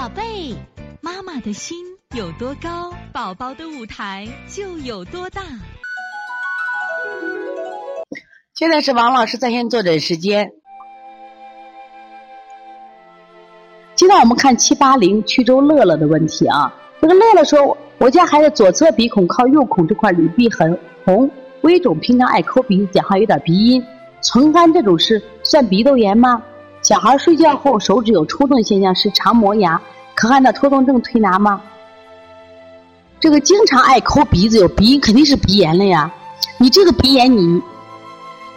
宝贝，妈妈的心有多高，宝宝的舞台就有多大。现在是王老师在线坐诊时间。今天我们看七八零曲州乐乐的问题啊。这个乐乐说，我家孩子左侧鼻孔靠右孔这块里壁很红，微肿，平常爱抠鼻子，讲话有点鼻音，唇干，这种是算鼻窦炎吗？小孩睡觉后手指有抽动现象，是常磨牙，可按照抽动症推拿吗？这个经常爱抠鼻子有鼻音，肯定是鼻炎了呀。你这个鼻炎，你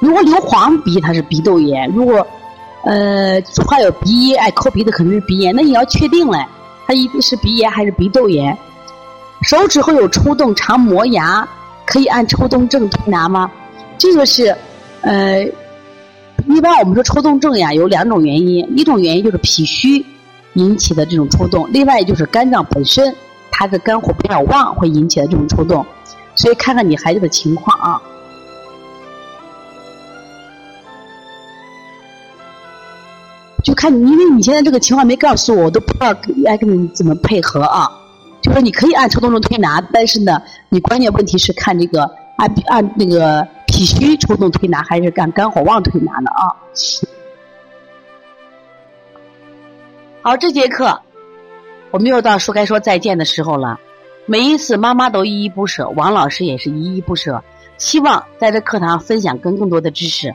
如果流黄鼻，它是鼻窦炎；如果呃还有鼻音爱抠鼻子，肯定是鼻炎。那你要确定嘞，它一定是鼻炎还是鼻窦炎？手指后有抽动，常磨牙，可以按抽动症推拿吗？这个是呃。一般我们说抽动症呀，有两种原因，一种原因就是脾虚引起的这种抽动，另外就是肝脏本身它的肝火比较旺会引起的这种抽动，所以看看你孩子的情况啊，就看你，因为你现在这个情况没告诉我，我都不知道该跟你怎么配合啊。就说你可以按抽动症推拿，但是呢，你关键问题是看这个按按那个。脾虚抽动推拿还是干肝火旺推拿呢啊？好，这节课我们又到说该说再见的时候了。每一次妈妈都依依不舍，王老师也是依依不舍，希望在这课堂分享更更多的知识。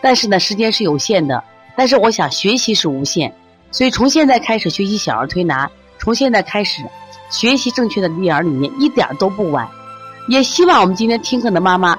但是呢，时间是有限的，但是我想学习是无限，所以从现在开始学习小儿推拿，从现在开始学习正确的育儿理念，一点都不晚。也希望我们今天听课的妈妈。